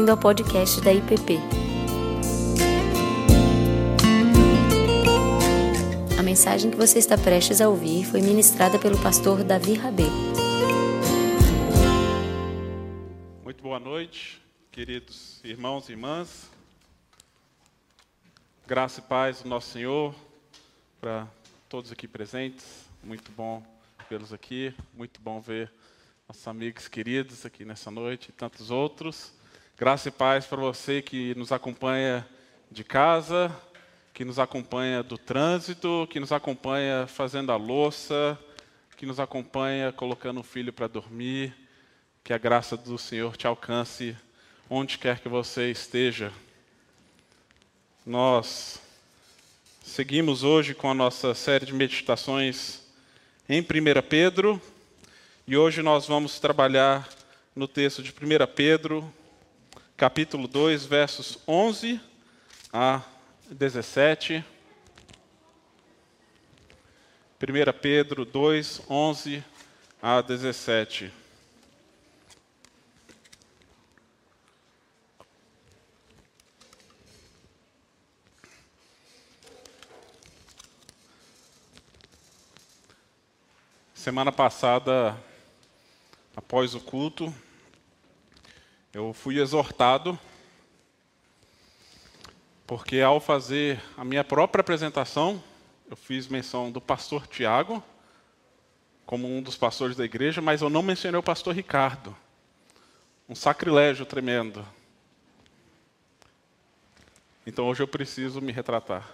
bem-vindo ao podcast da IPP. A mensagem que você está prestes a ouvir foi ministrada pelo pastor Davi Rabê. Muito boa noite, queridos irmãos e irmãs. Graça e paz do nosso Senhor para todos aqui presentes. Muito bom vê-los aqui, muito bom ver nossos amigos queridos aqui nessa noite e tantos outros. Graça e paz para você que nos acompanha de casa, que nos acompanha do trânsito, que nos acompanha fazendo a louça, que nos acompanha colocando o filho para dormir. Que a graça do Senhor te alcance onde quer que você esteja. Nós seguimos hoje com a nossa série de meditações em 1 Pedro. E hoje nós vamos trabalhar no texto de 1 Pedro, capítulo 2, versos 11 a 17. 1 Pedro 2, 11 a 17. Semana passada após o culto, eu fui exortado, porque ao fazer a minha própria apresentação, eu fiz menção do pastor Tiago, como um dos pastores da igreja, mas eu não mencionei o pastor Ricardo. Um sacrilégio tremendo. Então hoje eu preciso me retratar.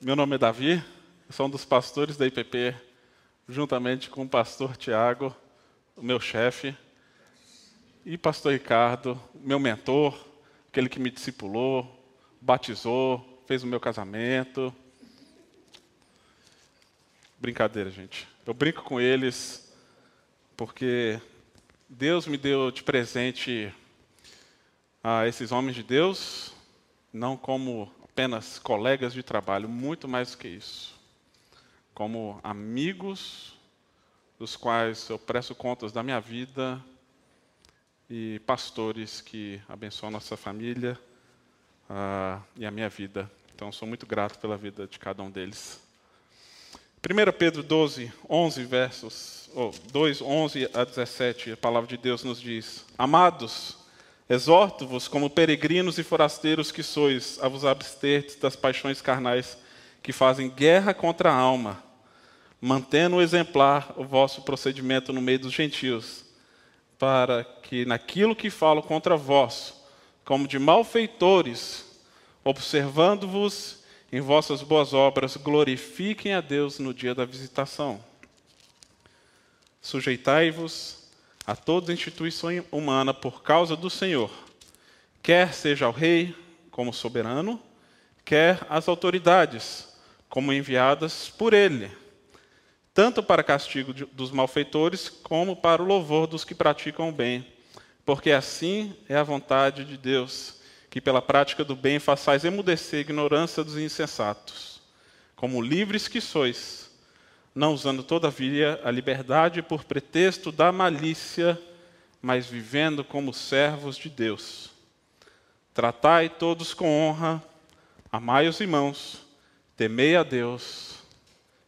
Meu nome é Davi, sou um dos pastores da IPP juntamente com o pastor Tiago, o meu chefe, e pastor Ricardo, meu mentor, aquele que me discipulou, batizou, fez o meu casamento. Brincadeira, gente. Eu brinco com eles porque Deus me deu de presente a esses homens de Deus, não como apenas colegas de trabalho, muito mais do que isso como amigos dos quais eu presto contas da minha vida e pastores que abençoam nossa família uh, e a minha vida. Então, sou muito grato pela vida de cada um deles. 1 Pedro 12, 11 versos, oh, 2, 11 a 17, a palavra de Deus nos diz: Amados, exorto-vos como peregrinos e forasteiros que sois, a vos absterdes das paixões carnais que fazem guerra contra a alma mantendo exemplar o vosso procedimento no meio dos gentios, para que naquilo que falo contra vós, como de malfeitores, observando-vos em vossas boas obras, glorifiquem a Deus no dia da visitação. Sujeitai-vos a toda instituição humana por causa do Senhor, quer seja o rei como soberano, quer as autoridades como enviadas por ele tanto para castigo dos malfeitores, como para o louvor dos que praticam o bem. Porque assim é a vontade de Deus, que pela prática do bem façais emudecer a ignorância dos insensatos. Como livres que sois, não usando todavia a liberdade por pretexto da malícia, mas vivendo como servos de Deus. Tratai todos com honra, amai os irmãos, temei a Deus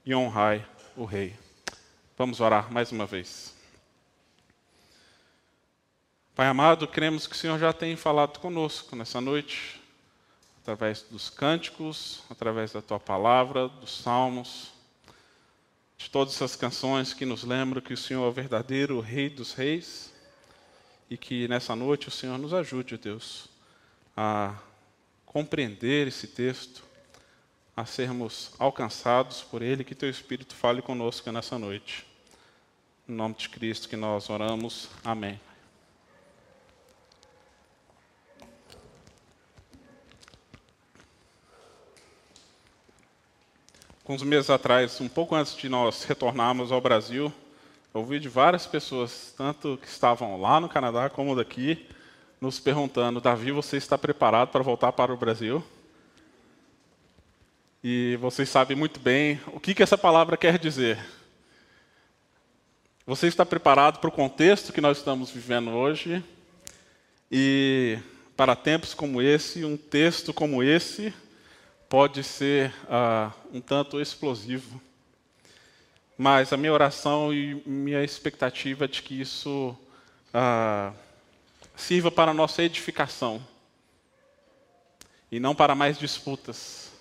e honrai o Rei. Vamos orar mais uma vez. Pai amado, cremos que o Senhor já tem falado conosco nessa noite, através dos cânticos, através da tua palavra, dos salmos, de todas essas canções que nos lembram que o Senhor é o verdadeiro Rei dos Reis e que nessa noite o Senhor nos ajude, Deus, a compreender esse texto a sermos alcançados por Ele, que Teu Espírito fale conosco nessa noite. Em nome de Cristo que nós oramos. Amém. Alguns meses atrás, um pouco antes de nós retornarmos ao Brasil, ouvi de várias pessoas, tanto que estavam lá no Canadá como daqui, nos perguntando: Davi, você está preparado para voltar para o Brasil? E vocês sabem muito bem o que, que essa palavra quer dizer. Você está preparado para o contexto que nós estamos vivendo hoje? E para tempos como esse, um texto como esse pode ser uh, um tanto explosivo. Mas a minha oração e minha expectativa é de que isso uh, sirva para a nossa edificação e não para mais disputas.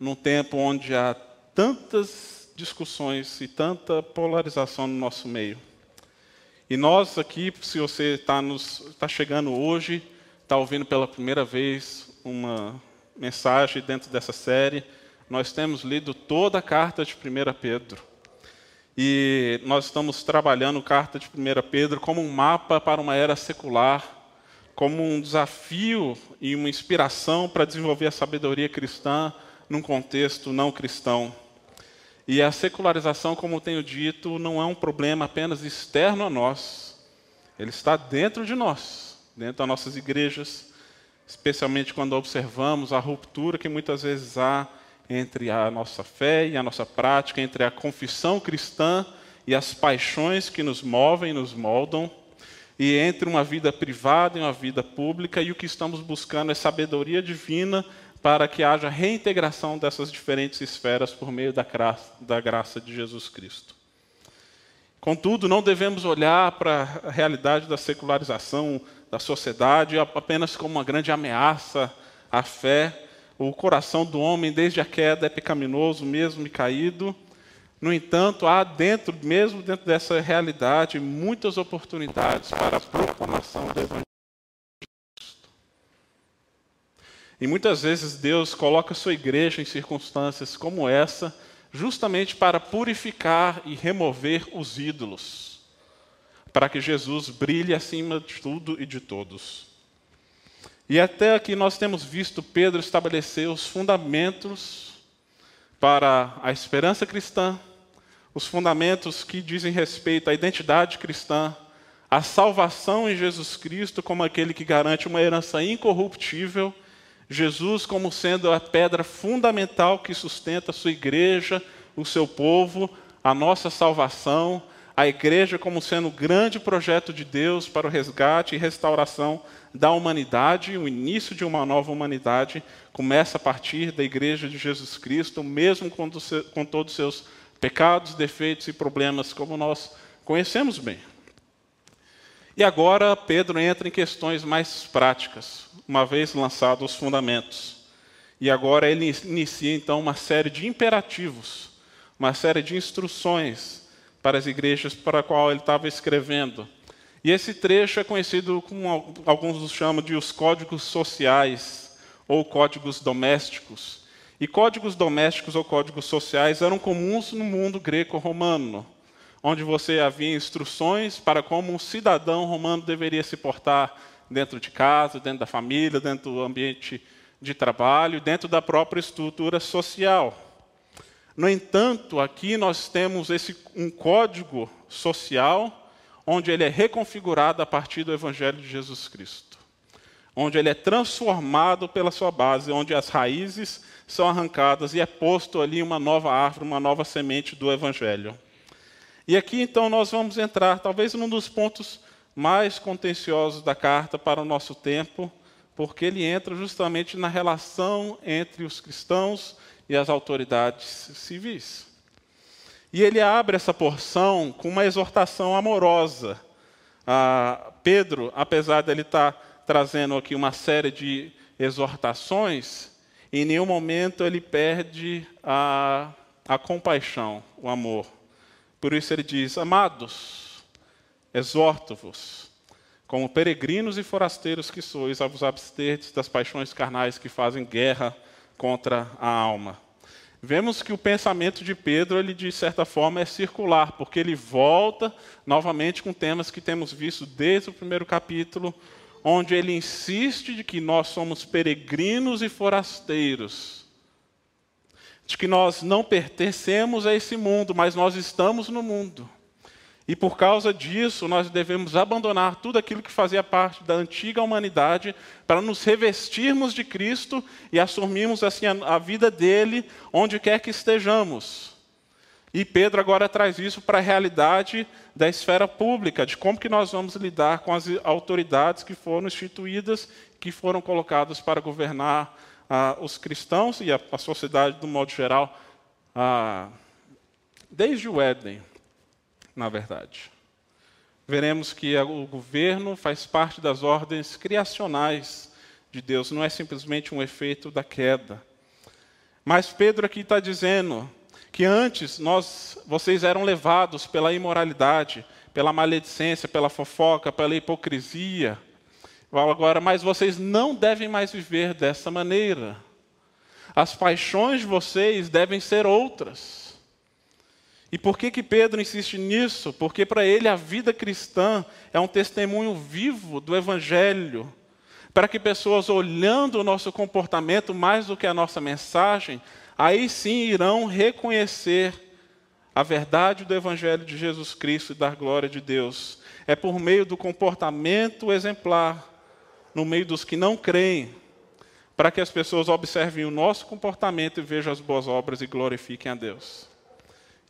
Num tempo onde há tantas discussões e tanta polarização no nosso meio. E nós aqui, se você está tá chegando hoje, está ouvindo pela primeira vez uma mensagem dentro dessa série, nós temos lido toda a carta de 1 Pedro. E nós estamos trabalhando a carta de 1 Pedro como um mapa para uma era secular, como um desafio e uma inspiração para desenvolver a sabedoria cristã num contexto não cristão. E a secularização, como tenho dito, não é um problema apenas externo a nós. Ele está dentro de nós, dentro das nossas igrejas, especialmente quando observamos a ruptura que muitas vezes há entre a nossa fé e a nossa prática, entre a confissão cristã e as paixões que nos movem e nos moldam, e entre uma vida privada e uma vida pública, e o que estamos buscando é sabedoria divina para que haja reintegração dessas diferentes esferas por meio da graça, da graça de Jesus Cristo. Contudo, não devemos olhar para a realidade da secularização da sociedade apenas como uma grande ameaça à fé. O coração do homem, desde a queda, é pecaminoso, mesmo e caído. No entanto, há dentro, mesmo dentro dessa realidade, muitas oportunidades para a proclamação do Evangelho. E muitas vezes Deus coloca a sua igreja em circunstâncias como essa, justamente para purificar e remover os ídolos, para que Jesus brilhe acima de tudo e de todos. E até aqui nós temos visto Pedro estabelecer os fundamentos para a esperança cristã, os fundamentos que dizem respeito à identidade cristã, à salvação em Jesus Cristo como aquele que garante uma herança incorruptível Jesus como sendo a pedra fundamental que sustenta a sua igreja, o seu povo, a nossa salvação, a igreja como sendo o grande projeto de Deus para o resgate e restauração da humanidade, o início de uma nova humanidade começa a partir da igreja de Jesus Cristo, mesmo com, com todos os seus pecados, defeitos e problemas, como nós conhecemos bem. E agora Pedro entra em questões mais práticas, uma vez lançados os fundamentos. E agora ele inicia então uma série de imperativos, uma série de instruções para as igrejas para a qual ele estava escrevendo. E esse trecho é conhecido como alguns os chamam de os códigos sociais ou códigos domésticos. E códigos domésticos ou códigos sociais eram comuns no mundo greco-romano onde você havia instruções para como um cidadão romano deveria se portar dentro de casa, dentro da família, dentro do ambiente de trabalho, dentro da própria estrutura social. No entanto, aqui nós temos esse um código social onde ele é reconfigurado a partir do evangelho de Jesus Cristo. Onde ele é transformado pela sua base, onde as raízes são arrancadas e é posto ali uma nova árvore, uma nova semente do evangelho. E aqui então nós vamos entrar, talvez, num dos pontos mais contenciosos da carta para o nosso tempo, porque ele entra justamente na relação entre os cristãos e as autoridades civis. E ele abre essa porção com uma exortação amorosa. Pedro, apesar de ele estar trazendo aqui uma série de exortações, em nenhum momento ele perde a, a compaixão, o amor. Por isso ele diz: Amados, exorto-vos, como peregrinos e forasteiros que sois, a vos absterdes das paixões carnais que fazem guerra contra a alma. Vemos que o pensamento de Pedro, ele de certa forma é circular, porque ele volta novamente com temas que temos visto desde o primeiro capítulo, onde ele insiste de que nós somos peregrinos e forasteiros de que nós não pertencemos a esse mundo, mas nós estamos no mundo. E por causa disso, nós devemos abandonar tudo aquilo que fazia parte da antiga humanidade para nos revestirmos de Cristo e assumirmos assim a, vida dele onde quer que estejamos. E Pedro agora traz isso para a realidade da esfera pública, de como que nós vamos lidar com as autoridades que foram instituídas, que foram colocadas para governar ah, os cristãos e a, a, sociedade do modo geral, ah, desde o Éden, na verdade. Veremos que o governo faz parte das ordens criacionais de Deus, não é simplesmente um efeito da queda. Mas Pedro aqui está dizendo que antes nós, vocês eram levados pela imoralidade, pela maledicência, pela fofoca, pela hipocrisia. Agora, mas vocês não devem mais viver dessa maneira. As paixões de vocês devem ser outras. E por que, que Pedro insiste nisso? Porque para ele a vida cristã é um testemunho vivo do Evangelho. Para que pessoas, olhando o nosso comportamento mais do que a nossa mensagem, aí sim irão reconhecer a verdade do Evangelho de Jesus Cristo e da glória de Deus. É por meio do comportamento exemplar, no meio dos que não creem, para que as pessoas observem o nosso comportamento e vejam as boas obras e glorifiquem a Deus.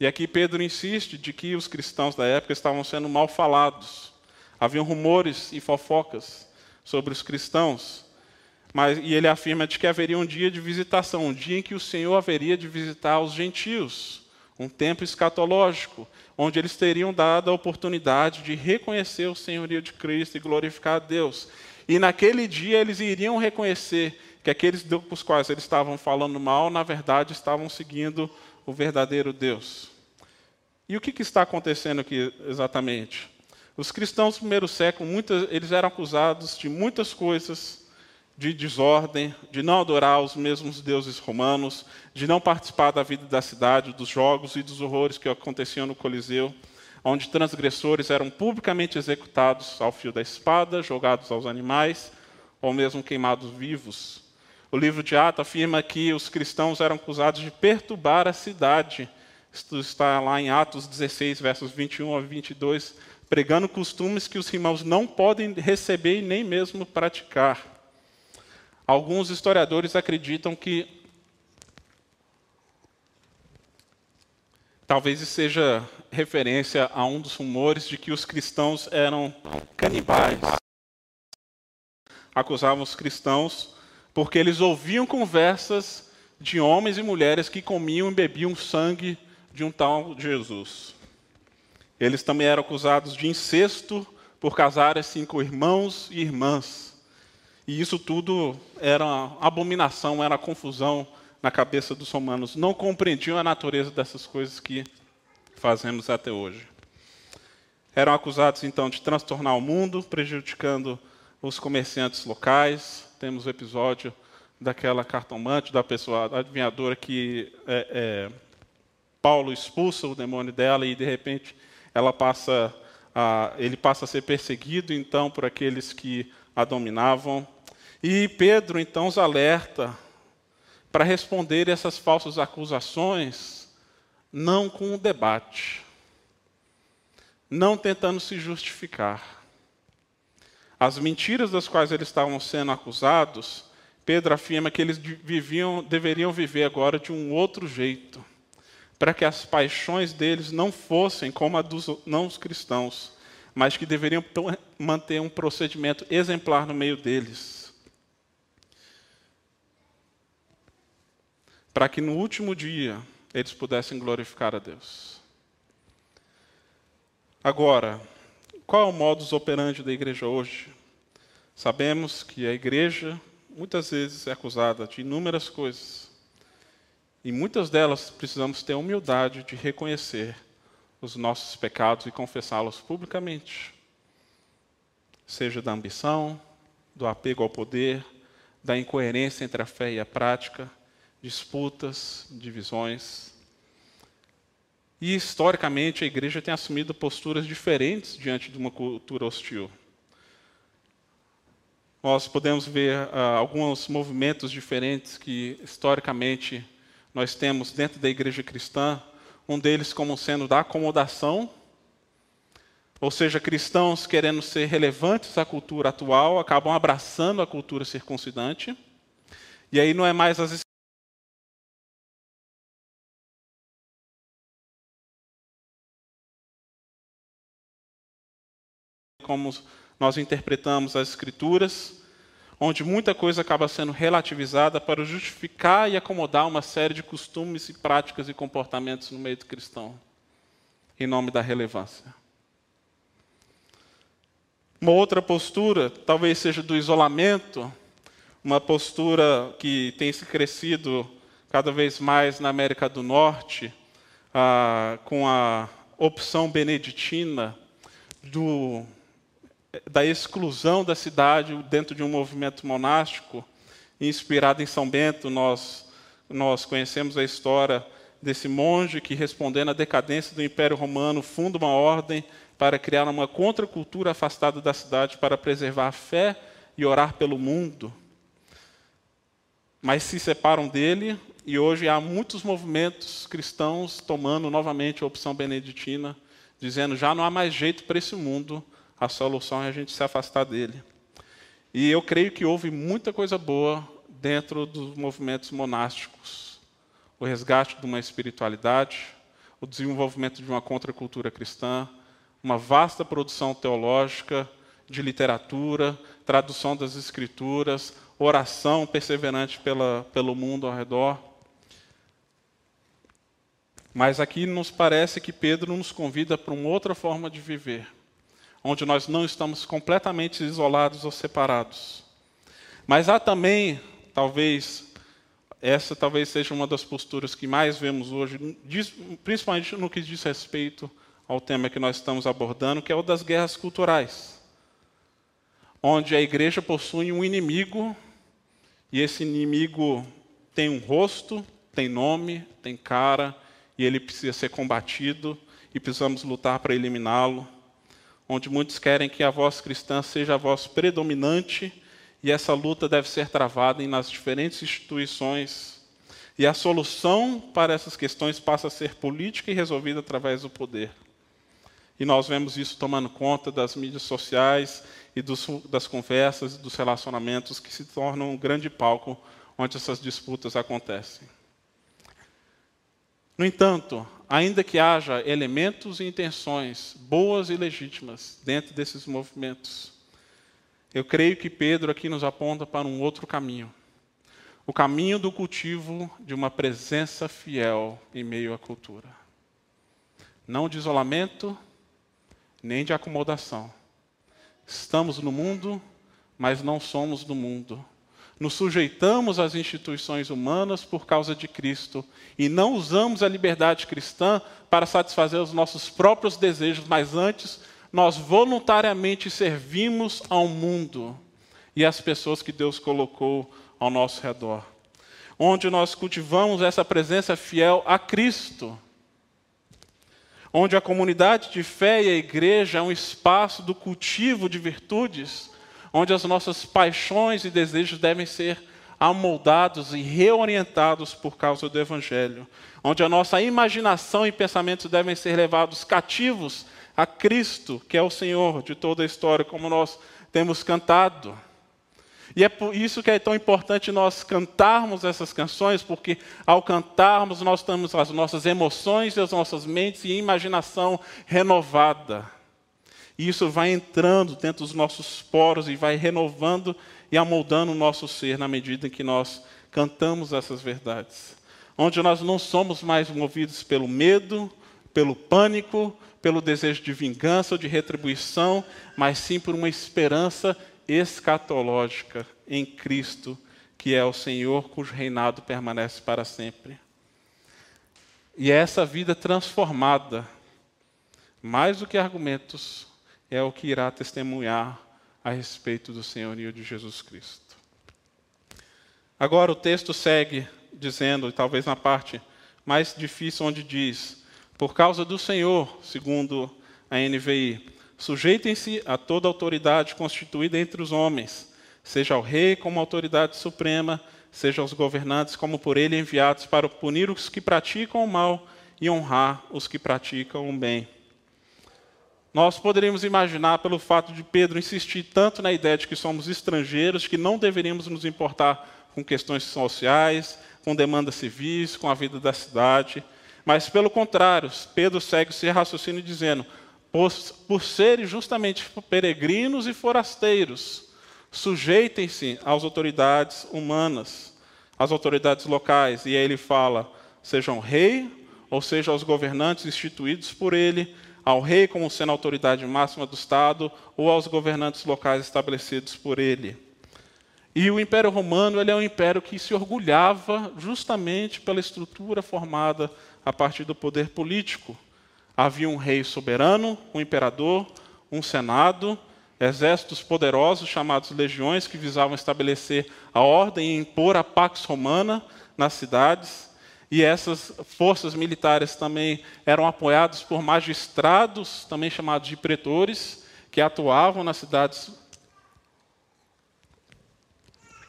E aqui Pedro insiste de que os cristãos da época estavam sendo mal falados. Haviam rumores e fofocas sobre os cristãos. Mas, e ele afirma de que haveria um dia de visitação, um dia em que o Senhor haveria de visitar os gentios, um tempo escatológico, onde eles teriam dado a oportunidade de reconhecer o senhorio de Cristo e glorificar a Deus. E naquele dia eles iriam reconhecer que aqueles dos quais eles estavam falando mal, na verdade, estavam seguindo o verdadeiro Deus. E o que, que está acontecendo aqui exatamente? Os cristãos do primeiro século, muitas, eles eram acusados de muitas coisas de desordem, de não adorar os mesmos deuses romanos, de não participar da vida da cidade, dos jogos e dos horrores que aconteciam no Coliseu, onde transgressores eram publicamente executados ao fio da espada, jogados aos animais ou mesmo queimados vivos. O livro de Atos afirma que os cristãos eram acusados de perturbar a cidade. Isto está lá em Atos 16, versos 21 a 22, pregando costumes que os irmãos não podem receber e nem mesmo praticar. Alguns historiadores acreditam que talvez seja referência a um dos rumores de que os cristãos eram canibais. Acusavam os cristãos porque eles ouviam conversas de homens e mulheres que comiam e bebiam sangue de um tal Jesus. Eles também eram acusados de incesto por casarem-se com irmãos e irmãs. E isso tudo era abominação, era confusão na cabeça dos romanos. Não compreendiam a natureza dessas coisas que fazemos até hoje. Eram acusados então de transtornar o mundo, prejudicando os comerciantes locais. Temos o episódio daquela cartomante, da pessoa adivinhadora que é, é, Paulo expulsa o demônio dela e de repente ela passa a, ele passa a ser perseguido então por aqueles que a dominavam. E Pedro então os alerta para responder essas falsas acusações, não com o debate, não tentando se justificar. As mentiras das quais eles estavam sendo acusados, Pedro afirma que eles viviam, deveriam viver agora de um outro jeito, para que as paixões deles não fossem como a dos não cristãos, mas que deveriam manter um procedimento exemplar no meio deles para que no último dia eles pudessem glorificar a Deus. Agora, qual é o modus operandi da igreja hoje? Sabemos que a igreja muitas vezes é acusada de inúmeras coisas. E muitas delas precisamos ter a humildade de reconhecer os nossos pecados e confessá-los publicamente. Seja da ambição, do apego ao poder, da incoerência entre a fé e a prática, disputas, divisões. E historicamente a igreja tem assumido posturas diferentes diante de uma cultura hostil. Nós podemos ver uh, alguns movimentos diferentes que historicamente nós temos dentro da igreja cristã, um deles como sendo da acomodação, ou seja, cristãos querendo ser relevantes à cultura atual, acabam abraçando a cultura circuncidante. E aí não é mais as como nós interpretamos as Escrituras, onde muita coisa acaba sendo relativizada para justificar e acomodar uma série de costumes e práticas e comportamentos no meio do cristão, em nome da relevância. Uma outra postura, talvez seja do isolamento, uma postura que tem se crescido cada vez mais na América do Norte, ah, com a opção beneditina do, da exclusão da cidade dentro de um movimento monástico, inspirado em São Bento, nós, nós conhecemos a história desse monge que, respondendo à decadência do Império Romano, funda uma ordem para criar uma contracultura afastada da cidade para preservar a fé e orar pelo mundo. Mas se separam dele e hoje há muitos movimentos cristãos tomando novamente a opção beneditina, dizendo já não há mais jeito para esse mundo, a solução é a gente se afastar dele. E eu creio que houve muita coisa boa dentro dos movimentos monásticos. O resgate de uma espiritualidade, o desenvolvimento de uma contracultura cristã, uma vasta produção teológica, de literatura, tradução das escrituras, oração perseverante pela, pelo mundo ao redor. Mas aqui nos parece que Pedro nos convida para uma outra forma de viver, onde nós não estamos completamente isolados ou separados. Mas há também, talvez, essa talvez seja uma das posturas que mais vemos hoje, principalmente no que diz respeito ao tema que nós estamos abordando, que é o das guerras culturais, onde a igreja possui um inimigo e esse inimigo tem um rosto, tem nome, tem cara e ele precisa ser combatido e precisamos lutar para eliminá-lo. Onde muitos querem que a voz cristã seja a voz predominante e essa luta deve ser travada nas diferentes instituições. E a solução para essas questões passa a ser política e resolvida através do poder. E nós vemos isso tomando conta das mídias sociais e dos, das conversas e dos relacionamentos que se tornam um grande palco onde essas disputas acontecem. No entanto, ainda que haja elementos e intenções boas e legítimas dentro desses movimentos, eu creio que Pedro aqui nos aponta para um outro caminho. O caminho do cultivo de uma presença fiel em meio à cultura. Não de isolamento, nem de acomodação. Estamos no mundo, mas não somos do mundo. Nos sujeitamos às instituições humanas por causa de Cristo e não usamos a liberdade cristã para satisfazer os nossos próprios desejos, mas antes nós voluntariamente servimos ao mundo e às pessoas que Deus colocou ao nosso redor. Onde nós cultivamos essa presença fiel a Cristo onde a comunidade de fé e a igreja é um espaço do cultivo de virtudes, onde as nossas paixões e desejos devem ser amoldados e reorientados por causa do Evangelho, onde a nossa imaginação e pensamentos devem ser levados cativos a Cristo, que é o Senhor de toda a história, como nós temos cantado. E é por isso que é tão importante nós cantarmos essas canções, porque ao cantarmos nós temos as nossas emoções e as nossas mentes e imaginação renovada. E isso vai entrando dentro dos nossos poros e vai renovando e amoldando o nosso ser na medida em que nós cantamos essas verdades. Onde nós não somos mais movidos pelo medo, pelo pânico, pelo desejo de vingança ou de retribuição, mas sim por uma esperança escatológica em Cristo, que é o Senhor cujo reinado permanece para sempre. E é essa vida transformada, mais do que argumentos, é o que irá testemunhar a respeito do senhorio de Jesus Cristo. Agora o texto segue dizendo, talvez na parte mais difícil, onde diz: Por causa do Senhor, segundo a NVI, Sujeitem-se a toda autoridade constituída entre os homens, seja ao rei como autoridade suprema, seja aos governantes como por ele enviados para punir os que praticam o mal e honrar os que praticam o bem. Nós poderíamos imaginar, pelo fato de Pedro insistir tanto na ideia de que somos estrangeiros, que não deveríamos nos importar com questões sociais, com demandas civis, com a vida da cidade. Mas, pelo contrário, Pedro segue seu raciocínio dizendo: por, por serem justamente peregrinos e forasteiros, sujeitem-se às autoridades humanas, às autoridades locais. E aí ele fala: sejam rei, ou seja, aos governantes instituídos por ele, ao rei como sendo a autoridade máxima do Estado, ou aos governantes locais estabelecidos por ele. E o Império Romano ele é um império que se orgulhava justamente pela estrutura formada a partir do poder político. Havia um rei soberano, um imperador, um senado, exércitos poderosos chamados legiões que visavam estabelecer a ordem e impor a pax romana nas cidades. E essas forças militares também eram apoiadas por magistrados, também chamados de pretores, que atuavam nas cidades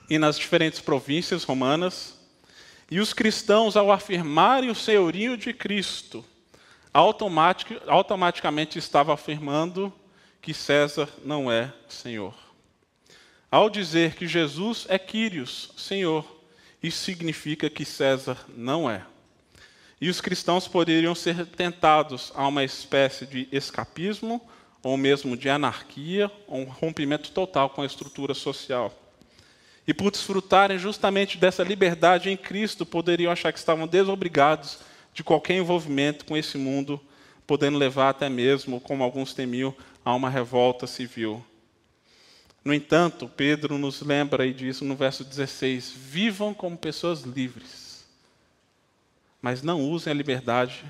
e nas diferentes províncias romanas. E os cristãos, ao afirmarem o senhorio de Cristo, automatic, automaticamente estavam afirmando que César não é Senhor. Ao dizer que Jesus é Quírios, Senhor, isso significa que César não é. E os cristãos poderiam ser tentados a uma espécie de escapismo, ou mesmo de anarquia, ou um rompimento total com a estrutura social. E por desfrutarem justamente dessa liberdade em Cristo, poderiam achar que estavam desobrigados de qualquer envolvimento com esse mundo, podendo levar até mesmo, como alguns temiam, a uma revolta civil. No entanto, Pedro nos lembra e diz no verso 16: vivam como pessoas livres, mas não usem a liberdade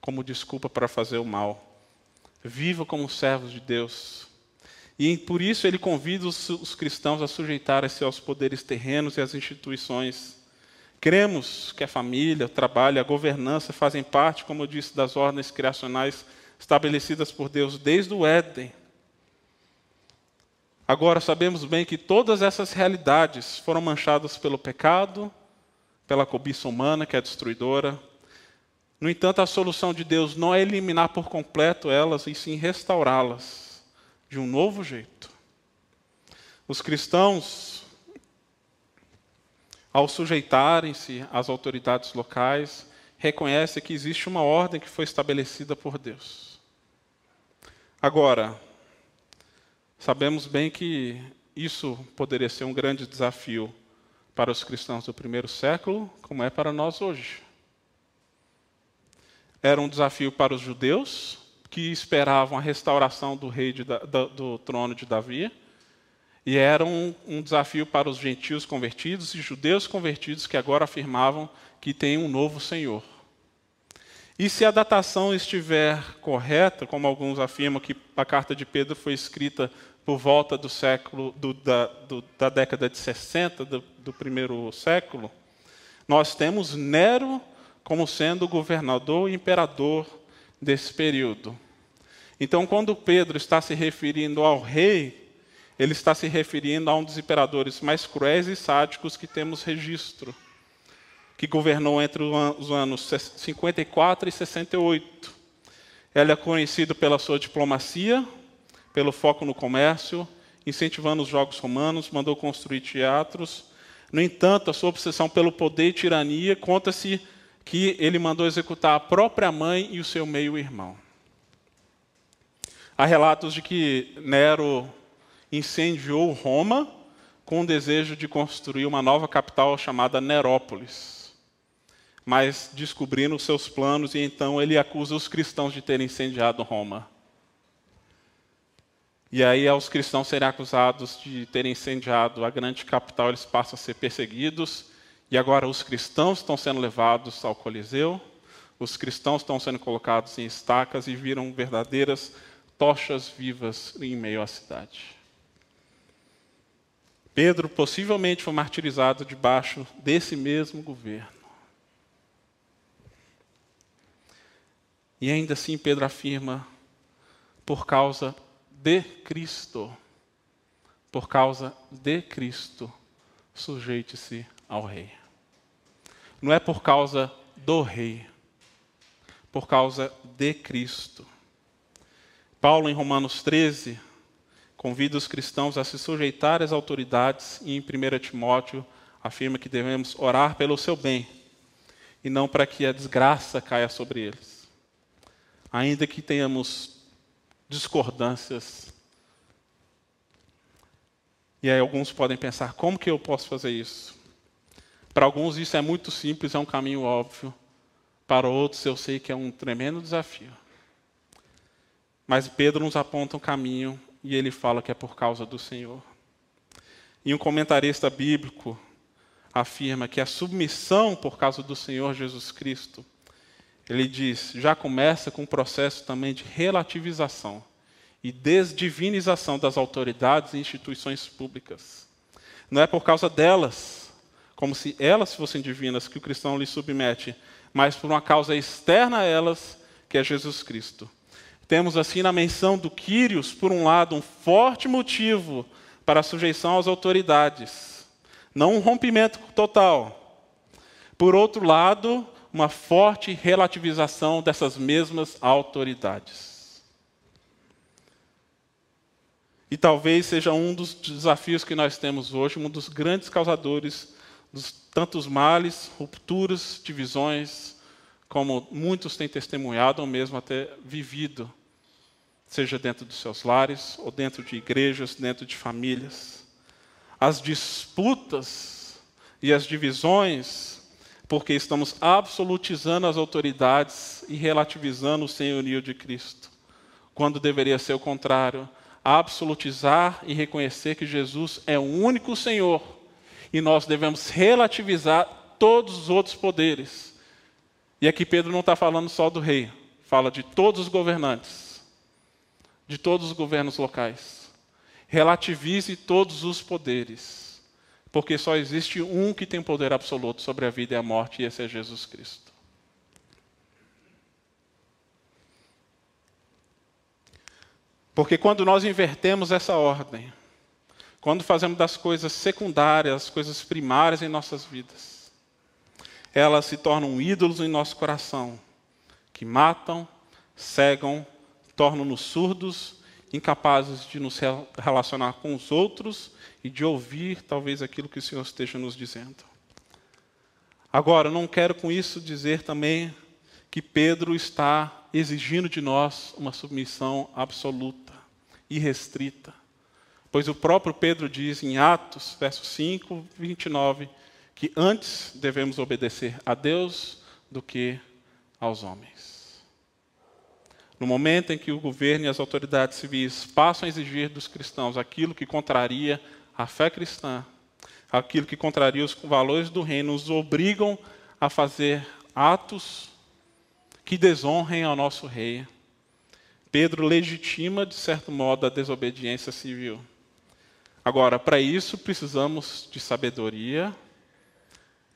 como desculpa para fazer o mal. Viva como servos de Deus, e por isso ele convida os, os cristãos a sujeitarem-se aos poderes terrenos e às instituições. Cremos que a família, o trabalho, a governança fazem parte, como eu disse, das ordens criacionais estabelecidas por Deus desde o Éden. Agora sabemos bem que todas essas realidades foram manchadas pelo pecado, pela cobiça humana que é destruidora. No entanto, a solução de Deus não é eliminar por completo elas, e sim restaurá-las de um novo jeito. Os cristãos, ao sujeitarem-se às autoridades locais, reconhecem que existe uma ordem que foi estabelecida por Deus. Agora, sabemos bem que isso poderia ser um grande desafio para os cristãos do primeiro século, como é para nós hoje. Era um desafio para os judeus, que esperavam a restauração do, rei de, do, do trono de Davi, e era um, um, desafio para os gentios convertidos e judeus convertidos que agora afirmavam que tem um novo Senhor. E se a datação estiver correta, como alguns afirmam que a carta de Pedro foi escrita por volta do século do, da, do, da, década de 60 do, do primeiro século, nós temos Nero como sendo o governador e imperador desse período. Então, quando Pedro está se referindo ao rei, ele está se referindo a um dos imperadores mais cruéis e sádicos que temos registro, que governou entre os anos 54 e 68. Ele é conhecido pela sua diplomacia, pelo foco no comércio, incentivando os jogos romanos, mandou construir teatros. No entanto, a sua obsessão pelo poder e tirania conta-se que ele mandou executar a própria mãe e o seu meio-irmão. Há relatos de que Nero incendiou Roma com o desejo de construir uma nova capital chamada Nerópolis. Mas descobrindo seus planos, e então ele acusa os cristãos de terem incendiado Roma. E aí, aos cristãos serem acusados de terem incendiado a grande capital, eles passam a ser perseguidos e agora os cristãos estão sendo levados ao Coliseu, os cristãos estão sendo colocados em estacas e viram verdadeiras tochas vivas em meio à cidade. Pedro possivelmente foi martirizado debaixo desse mesmo governo. E ainda assim Pedro afirma, por causa de Cristo, por causa de Cristo, sujeite-se ao Rei não é por causa do rei, por causa de Cristo. Paulo, em Romanos 13, convida os cristãos a se sujeitar às autoridades e, em 1 Timóteo, afirma que devemos orar pelo seu bem e não para que a desgraça caia sobre eles. Ainda que tenhamos discordâncias. E aí alguns podem pensar: como que eu posso fazer isso? Para alguns isso é muito simples, é um caminho óbvio. Para outros eu sei que é um tremendo desafio. Mas Pedro nos aponta um caminho e ele fala que é por causa do Senhor. E um comentarista bíblico afirma que a submissão por causa do Senhor Jesus Cristo, ele diz, já começa com um processo também de relativização e desdivinização das autoridades e instituições públicas. Não é por causa delas, como se elas fossem divinas, que o cristão lhe submete, mas por uma causa externa a elas, que é Jesus Cristo. Temos assim na menção do Quírios, por um lado, um forte motivo para a sujeição às autoridades, não um rompimento total. Por outro lado, uma forte relativização dessas mesmas autoridades. E talvez seja um dos desafios que nós temos hoje, um dos grandes causadores dos tantos males, rupturas, divisões, como muitos têm testemunhado ou mesmo até vivido seja dentro dos seus lares ou dentro de igrejas, dentro de famílias. As disputas e as divisões, porque estamos absolutizando as autoridades e relativizando o senhorio de Cristo, quando deveria ser o contrário, absolutizar e reconhecer que Jesus é o único Senhor e nós devemos relativizar todos os outros poderes. E aqui Pedro não está falando só do rei, fala de todos os governantes de todos os governos locais. Relativize todos os poderes, porque só existe um que tem poder absoluto sobre a vida e a morte, e esse é Jesus Cristo. Porque quando nós invertemos essa ordem, quando fazemos das coisas secundárias, as coisas primárias em nossas vidas, elas se tornam ídolos em nosso coração, que matam, cegam tornam-nos surdos, incapazes de nos relacionar com os outros e de ouvir talvez aquilo que o Senhor esteja nos dizendo. Agora, não quero com isso dizer também que Pedro está exigindo de nós uma submissão absoluta, irrestrita. Pois o próprio Pedro diz em Atos, verso 5, 29, que antes devemos obedecer a Deus do que aos homens. No momento em que o governo e as autoridades civis passam a exigir dos cristãos aquilo que contraria a fé cristã, aquilo que contraria os valores do reino, os obrigam a fazer atos que desonrem ao nosso rei. Pedro legitima, de certo modo, a desobediência civil. Agora, para isso precisamos de sabedoria,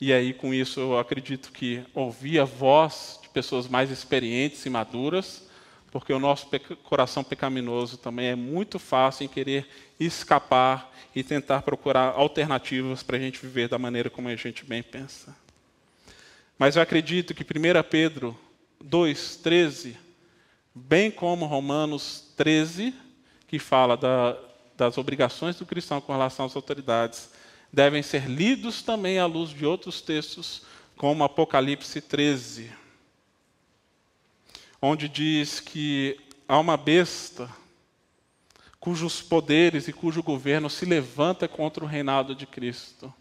e aí com isso eu acredito que ouvir a voz de pessoas mais experientes e maduras porque o nosso coração pecaminoso também é muito fácil em querer escapar e tentar procurar alternativas para a gente viver da maneira como a gente bem pensa. Mas eu acredito que 1 Pedro 2,13, bem como Romanos 13, que fala da, das obrigações do cristão com relação às autoridades, devem ser lidos também à luz de outros textos, como Apocalipse 13 onde diz que há uma besta cujos poderes e cujo governo se levanta contra o reinado de Cristo.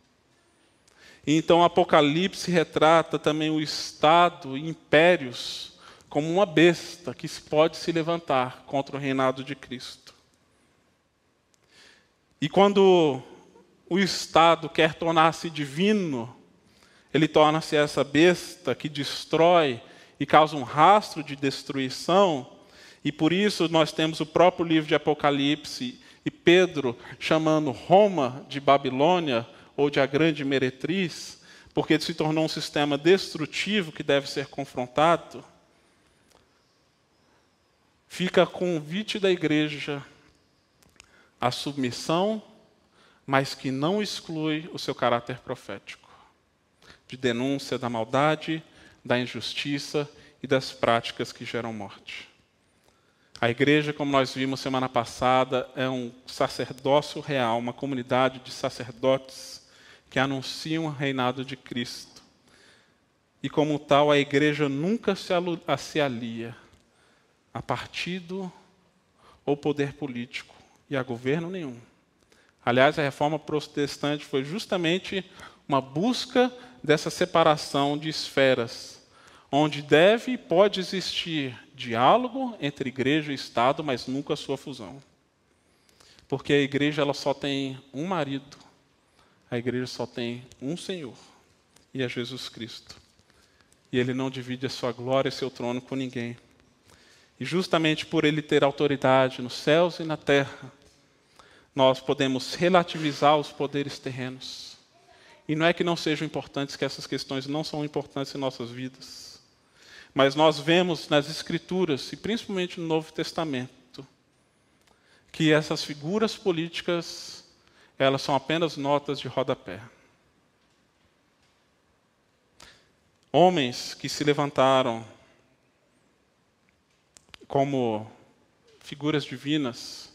E então o Apocalipse retrata também o Estado e impérios como uma besta que pode se levantar contra o reinado de Cristo. E quando o Estado quer tornar-se divino, ele torna-se essa besta que destrói e causa um rastro de destruição, e por isso nós temos o próprio livro de Apocalipse e Pedro chamando Roma de Babilônia ou de a grande meretriz, porque se tornou um sistema destrutivo que deve ser confrontado. Fica convite da igreja à submissão, mas que não exclui o seu caráter profético, de denúncia da maldade, da injustiça e das práticas que geram morte. A igreja, como nós vimos semana passada, é um sacerdócio real, uma comunidade de sacerdotes que anunciam o reinado de Cristo. E como tal, a igreja nunca se, alia a partido ou poder político, e a governo nenhum. Aliás, a reforma protestante foi justamente uma busca dessa separação de esferas, onde deve e pode existir diálogo entre igreja e Estado, mas nunca sua fusão. Porque a igreja ela só tem um marido, a igreja só tem um Senhor, e é Jesus Cristo. E ele não divide a sua glória e seu trono com ninguém. E justamente por ele ter autoridade nos céus e na terra, nós podemos relativizar os poderes terrenos. E não é que não sejam importantes, que essas questões não são importantes em nossas vidas. Mas nós vemos nas Escrituras, e principalmente no Novo Testamento, que essas figuras políticas, elas são apenas notas de rodapé. Homens que se levantaram como figuras divinas,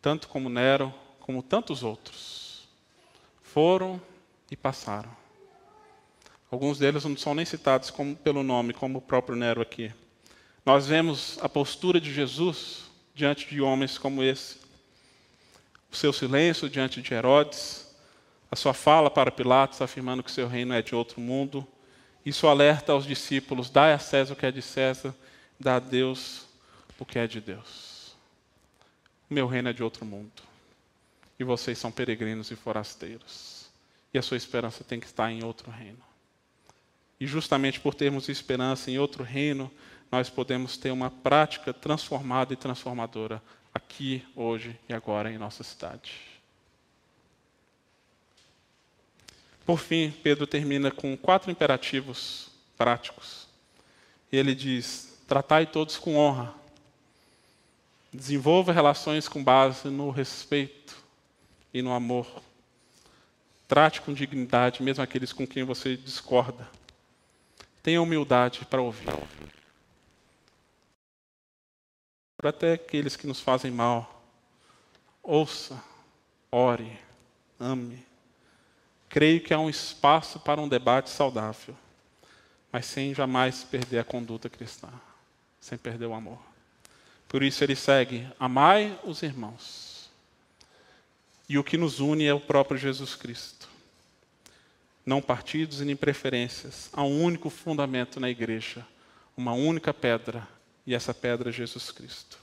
tanto como Nero, como tantos outros, foram e passaram. Alguns deles não são nem citados como, pelo nome, como o próprio Nero aqui. Nós vemos a postura de Jesus diante de homens como esse. O seu silêncio diante de Herodes, a sua fala para Pilatos afirmando que seu reino é de outro mundo. Isso alerta aos discípulos: dai a César o que é de César dá a Deus o que é de Deus. O meu reino é de outro mundo. E vocês são peregrinos e forasteiros. E a sua esperança tem que estar em outro reino. E justamente por termos esperança em outro reino, nós podemos ter uma prática transformada e transformadora aqui, hoje e agora em nossa cidade. Por fim, Pedro termina com quatro imperativos práticos. E ele diz: Tratai todos com honra. Desenvolva relações com base no respeito e no amor. Trate com dignidade mesmo aqueles com quem você discorda. Tenha humildade para ouvir. Até aqueles que nos fazem mal. Ouça, ore, ame. Creio que há um espaço para um debate saudável, mas sem jamais perder a conduta cristã sem perder o amor. Por isso ele segue: amai os irmãos. E o que nos une é o próprio Jesus Cristo. Não partidos e nem preferências. Há um único fundamento na igreja, uma única pedra, e essa pedra é Jesus Cristo.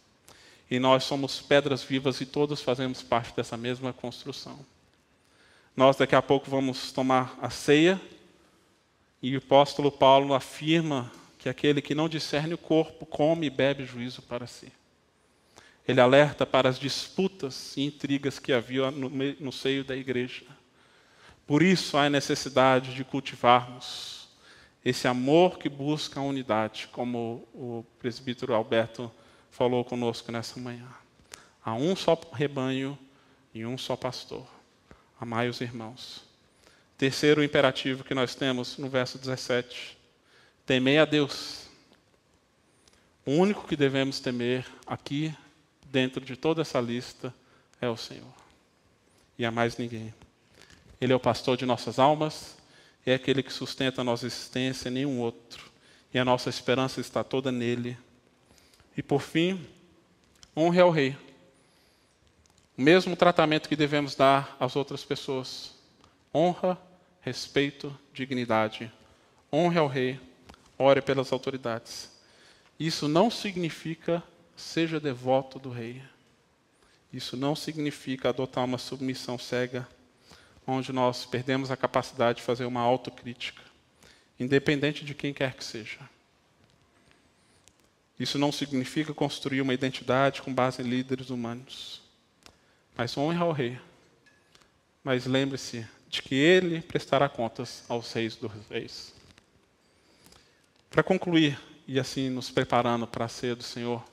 E nós somos pedras vivas e todos fazemos parte dessa mesma construção. Nós daqui a pouco vamos tomar a ceia, e o apóstolo Paulo afirma que aquele que não discerne o corpo come e bebe juízo para si. Ele alerta para as disputas e intrigas que havia no, no seio da igreja. Por isso há necessidade de cultivarmos esse amor que busca a unidade, como o presbítero Alberto falou conosco nessa manhã. Há um só rebanho e um só pastor. Amai os irmãos. Terceiro imperativo que nós temos no verso 17 Temei a Deus. O único que devemos temer aqui, dentro de toda essa lista, é o Senhor. E a mais ninguém. Ele é o pastor de nossas almas, é aquele que sustenta a nossa existência, nenhum outro. E a nossa esperança está toda nele. E por fim, honre ao Rei. O mesmo tratamento que devemos dar às outras pessoas: honra, respeito, dignidade. Honre ao Rei ore pelas autoridades. Isso não significa seja devoto do rei. Isso não significa adotar uma submissão cega, onde nós perdemos a capacidade de fazer uma autocrítica, independente de quem quer que seja. Isso não significa construir uma identidade com base em líderes humanos. Mas honre ao rei. Mas lembre-se de que ele prestará contas aos reis dos reis. Para concluir, e assim nos preparando para a ceia do Senhor,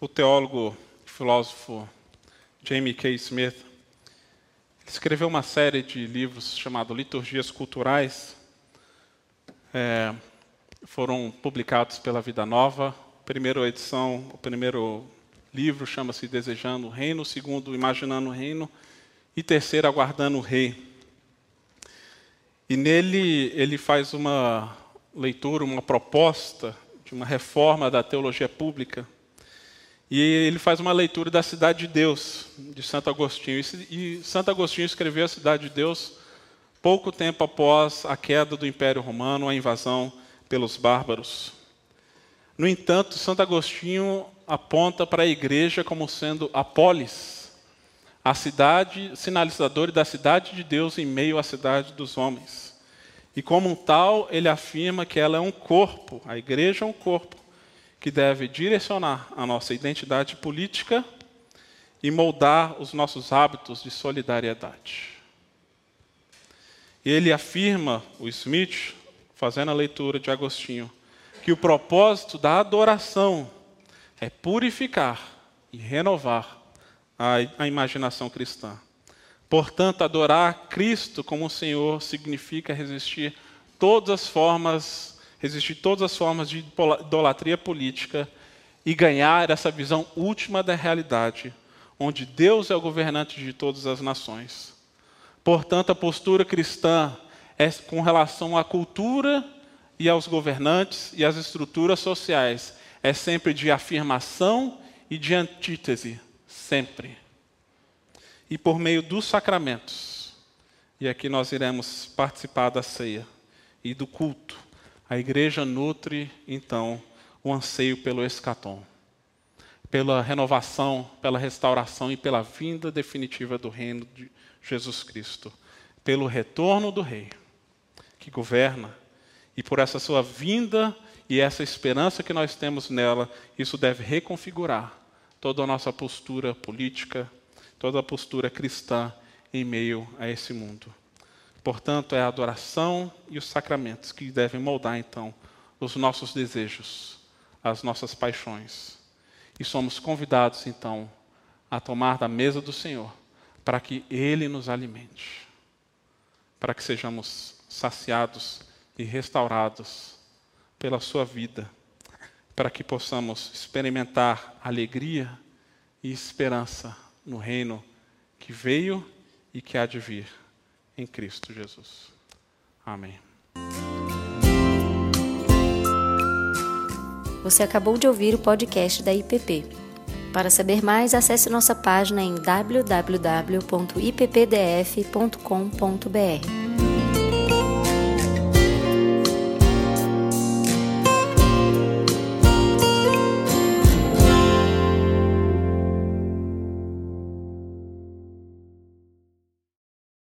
o teólogo e filósofo Jamie K. Smith escreveu uma série de livros chamado Liturgias Culturais. É, foram publicados pela Vida Nova. Primeira edição, o primeiro livro chama-se Desejando o Reino, o segundo, Imaginando o Reino, E terceiro, aguardando o rei. E nele ele faz uma leitura, uma proposta de uma reforma da teologia pública. E ele faz uma leitura da Cidade de Deus, de Santo Agostinho. E Santo Agostinho escreveu a Cidade de Deus pouco tempo após a queda do Império Romano, a invasão pelos bárbaros. No entanto, Santo Agostinho aponta para a igreja como sendo a polis, a cidade sinalizadora da cidade de Deus em meio à cidade dos homens. E como tal, ele afirma que ela é um corpo, a igreja é um corpo que deve direcionar a nossa identidade política e moldar os nossos hábitos de solidariedade. Ele afirma, o Smith, fazendo a leitura de Agostinho, que o propósito da adoração é purificar e renovar a, a imaginação cristã. Portanto, adorar Cristo como Senhor significa resistir todas as formas resistir todas as formas de idolatria política e ganhar essa visão última da realidade, onde Deus é o governante de todas as nações. Portanto, a postura cristã é com relação à cultura e aos governantes e às estruturas sociais, é sempre de afirmação e de antítese, sempre. E por meio dos sacramentos, e aqui nós iremos participar da ceia e do culto, a igreja nutre, então, o anseio pelo escatom, pela renovação, pela restauração e pela vinda definitiva do reino de Jesus Cristo, pelo retorno do Rei, que governa, e por essa sua vinda e essa esperança que nós temos nela, isso deve reconfigurar toda a nossa postura política, toda a postura cristã em meio a esse mundo. Portanto, é a adoração e os sacramentos que devem moldar, então, os nossos desejos, as nossas paixões. E somos convidados, então, a tomar da mesa do Senhor, para que Ele nos alimente, para que sejamos saciados e restaurados pela Sua vida, para que possamos experimentar alegria e esperança no reino que veio e que há de vir em Cristo Jesus. Amém. Você acabou de ouvir o podcast da IPP. Para saber mais, acesse nossa página em www.ippdf.com.br.